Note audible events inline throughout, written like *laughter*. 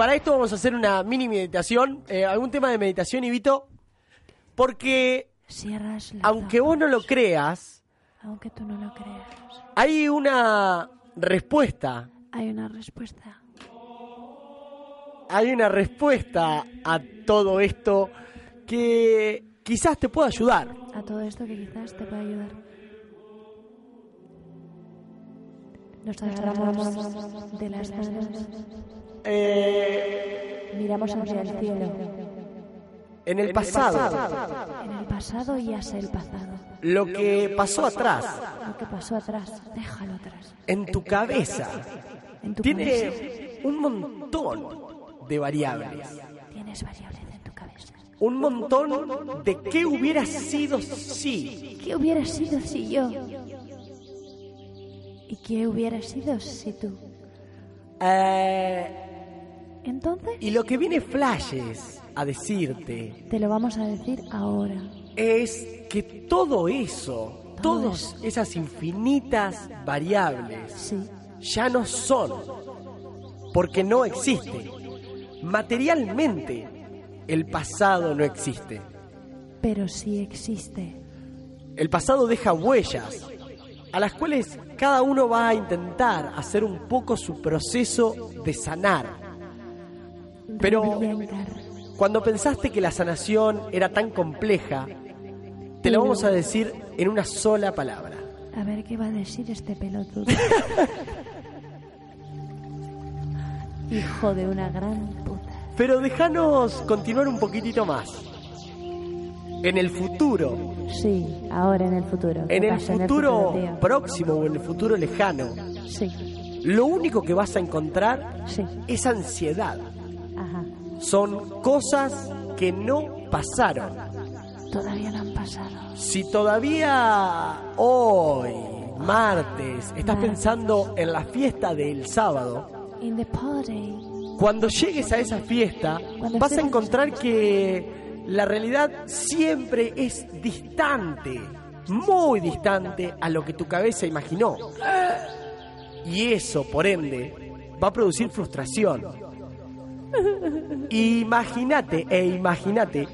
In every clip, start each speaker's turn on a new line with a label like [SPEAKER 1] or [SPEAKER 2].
[SPEAKER 1] para esto vamos a hacer una mini meditación, eh, algún tema de meditación, Ibito, porque
[SPEAKER 2] Cierras los
[SPEAKER 1] aunque vos no lo creas,
[SPEAKER 2] aunque tú no lo creas,
[SPEAKER 1] hay una respuesta,
[SPEAKER 2] hay una respuesta.
[SPEAKER 1] hay una respuesta a todo esto que quizás te pueda ayudar.
[SPEAKER 2] A todo esto que quizás te pueda ayudar. Nos agarramos de las manos,
[SPEAKER 1] Eh,
[SPEAKER 2] miramos hacia el cielo.
[SPEAKER 1] en el pasado,
[SPEAKER 2] En el pasado y hacia el pasado.
[SPEAKER 1] lo que pasó atrás,
[SPEAKER 2] Lo que pasó atrás, déjalo atrás.
[SPEAKER 1] en tu cabeza,
[SPEAKER 2] En tu cabeza
[SPEAKER 1] un montón de variables.
[SPEAKER 2] tienes variables en tu cabeza.
[SPEAKER 1] Un montón de qué hubiera sido si.
[SPEAKER 2] ¿Qué hubiera sido si yo? ¿Y qué hubiera sido si tú?
[SPEAKER 1] Eh,
[SPEAKER 2] Entonces,
[SPEAKER 1] y lo que viene Flashes a decirte
[SPEAKER 2] te lo vamos a decir ahora.
[SPEAKER 1] es que todo eso, todas esas infinitas variables,
[SPEAKER 2] Sí,
[SPEAKER 1] ya no son, porque no existe. Materialmente, el pasado no existe.
[SPEAKER 2] pero sí existe.
[SPEAKER 1] El pasado deja huellas, a las cuales cada uno va a intentar hacer un poco su proceso de sanar. Pero cuando pensaste que la sanación era tan compleja, te lo vamos a decir en una sola palabra.
[SPEAKER 2] A ver qué va a decir este pelotudo. *laughs* Hijo de una gran puta.
[SPEAKER 1] Pero déjanos continuar un poquitito más. En el futuro,
[SPEAKER 2] Sí, ahora en el futuro. ¿Qué
[SPEAKER 1] en el futuro próximo o en el futuro lejano,
[SPEAKER 2] Sí,
[SPEAKER 1] lo único que vas a encontrar
[SPEAKER 2] sí.
[SPEAKER 1] es ansiedad. Son cosas que no pasaron.
[SPEAKER 2] Todavía no han pasado.
[SPEAKER 1] Si todavía hoy, martes, estás pensando en la fiesta del sábado,
[SPEAKER 2] In the party.
[SPEAKER 1] cuando llegues a esa fiesta,
[SPEAKER 2] Cuando
[SPEAKER 1] vas a encontrar que la realidad siempre es distante, muy distante a lo que tu cabeza imaginó. Y eso, por ende, va a producir frustración. Imagínate e imagínate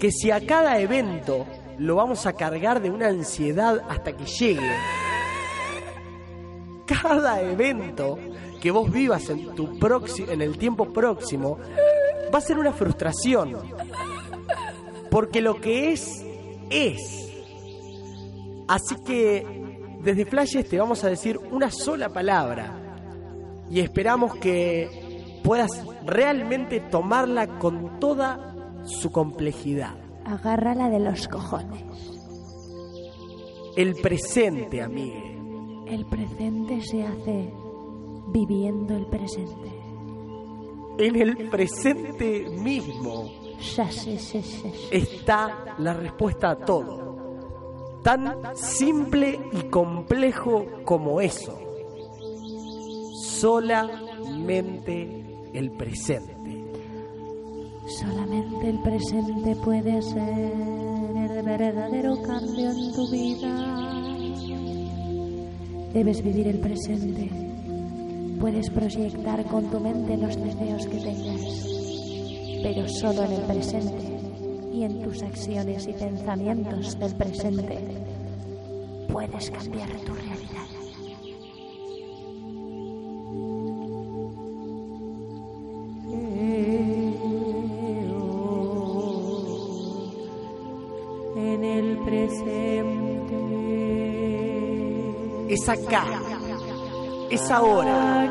[SPEAKER 1] que si a cada evento lo vamos a cargar de una ansiedad hasta que llegue, cada evento que vos vivas en tu en el tiempo próximo va a ser una frustración. Porque lo que es es. Así que desde Flashes te vamos a decir una sola palabra y esperamos que puedas realmente tomarla con toda su complejidad.
[SPEAKER 2] Agárrala de los cojones.
[SPEAKER 1] El presente, amigue.
[SPEAKER 2] El presente se hace viviendo el presente.
[SPEAKER 1] En el presente mismo está la respuesta a todo. Tan simple y complejo como eso. Solamente el presente.
[SPEAKER 2] Solamente el presente puede ser el verdadero cambio en tu vida. Debes vivir el presente. Puedes proyectar con tu mente los deseos que tengas, pero solo en el presente y en tus acciones y pensamientos del presente puedes cambiar tu realidad.
[SPEAKER 1] Es acá. Es ahora.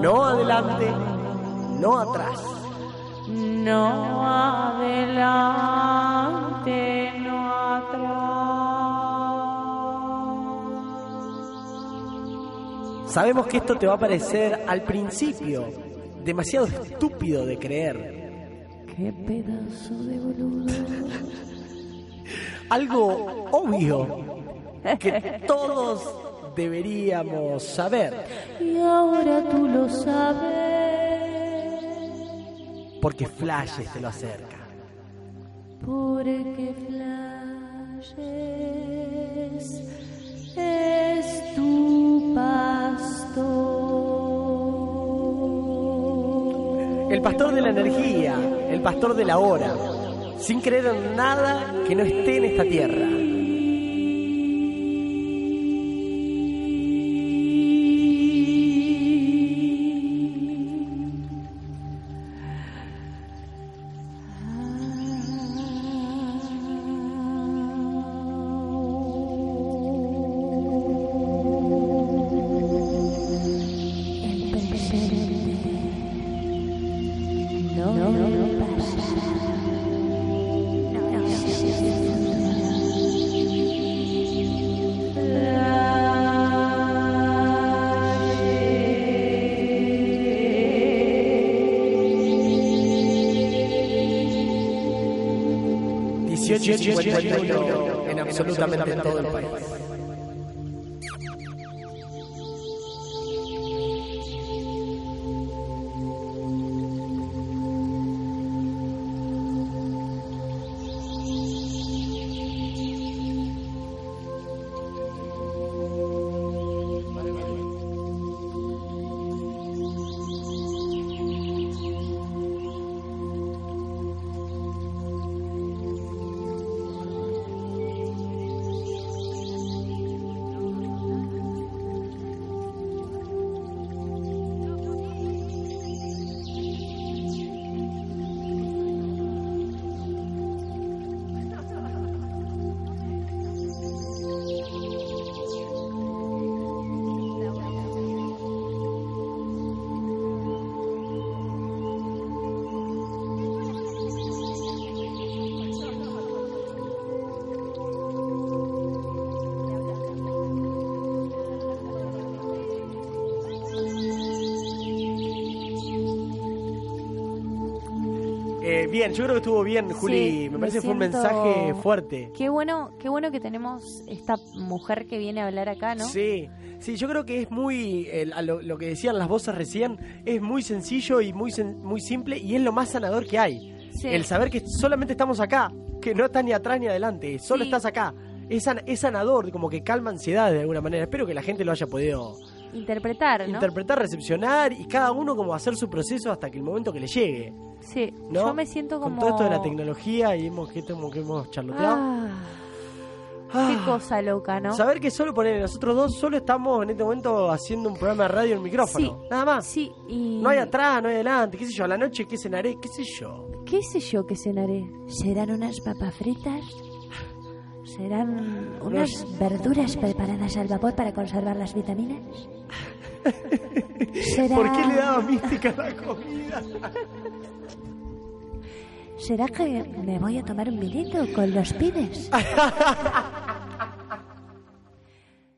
[SPEAKER 1] No adelante, no atrás.
[SPEAKER 2] No adelante, no atrás.
[SPEAKER 1] Sabemos que esto te va a parecer al principio demasiado estúpido de creer.
[SPEAKER 2] Qué pedazo de boludo.
[SPEAKER 1] Algo obvio que todos deberíamos saber.
[SPEAKER 2] Y ahora tú lo sabes.
[SPEAKER 1] Porque Flashes te lo acerca.
[SPEAKER 2] Porque flashes
[SPEAKER 1] El pastor de la energía, el pastor de la hora, sin creer en nada que no esté en esta tierra. En absolutamente todo el país. Bien, yo creo que estuvo bien, Juli.
[SPEAKER 2] Sí,
[SPEAKER 1] me parece que fue un
[SPEAKER 2] siento-
[SPEAKER 1] mensaje fuerte.
[SPEAKER 2] Qué bueno, qué bueno que tenemos esta mujer que viene a hablar acá, ¿no?
[SPEAKER 1] Sí, sí, yo creo que es muy, a lo, lo que decían las voces recién, es muy sencillo y muy, sen- muy simple y es lo más sanador que hay.
[SPEAKER 2] Sí.
[SPEAKER 1] El saber que solamente estamos acá, que no estás ni atrás ni adelante, solo
[SPEAKER 2] Sí.
[SPEAKER 1] estás acá. Es, san- es sanador, como que calma ansiedad de alguna manera. Espero que la gente lo haya podido
[SPEAKER 2] Interpretar, ¿no?
[SPEAKER 1] interpretar, recepcionar y cada uno como hacer su proceso hasta que el momento que le llegue.
[SPEAKER 2] sí,
[SPEAKER 1] ¿no?
[SPEAKER 2] yo me siento como...
[SPEAKER 1] Con todo esto de la tecnología y hemos, que, como que hemos charloteado.
[SPEAKER 2] Ah,
[SPEAKER 1] Ah.
[SPEAKER 2] qué cosa loca, ¿no?
[SPEAKER 1] Saber que solo poner nosotros dos solo estamos en este momento haciendo un programa de radio en micrófono.
[SPEAKER 2] Sí.
[SPEAKER 1] Nada más.
[SPEAKER 2] Sí, y...
[SPEAKER 1] No hay atrás, no hay adelante, qué sé yo, a la noche qué cenaré, qué sé yo.
[SPEAKER 2] ¿Qué sé yo que cenaré? ¿Serán unas papas fritas? ¿Serán unas verduras preparadas al vapor para conservar las vitaminas? ¿Será... *laughs*
[SPEAKER 1] ¿Por qué le daba mística la comida?
[SPEAKER 2] ¿Será que me voy a tomar un vinito con los pibes? *laughs*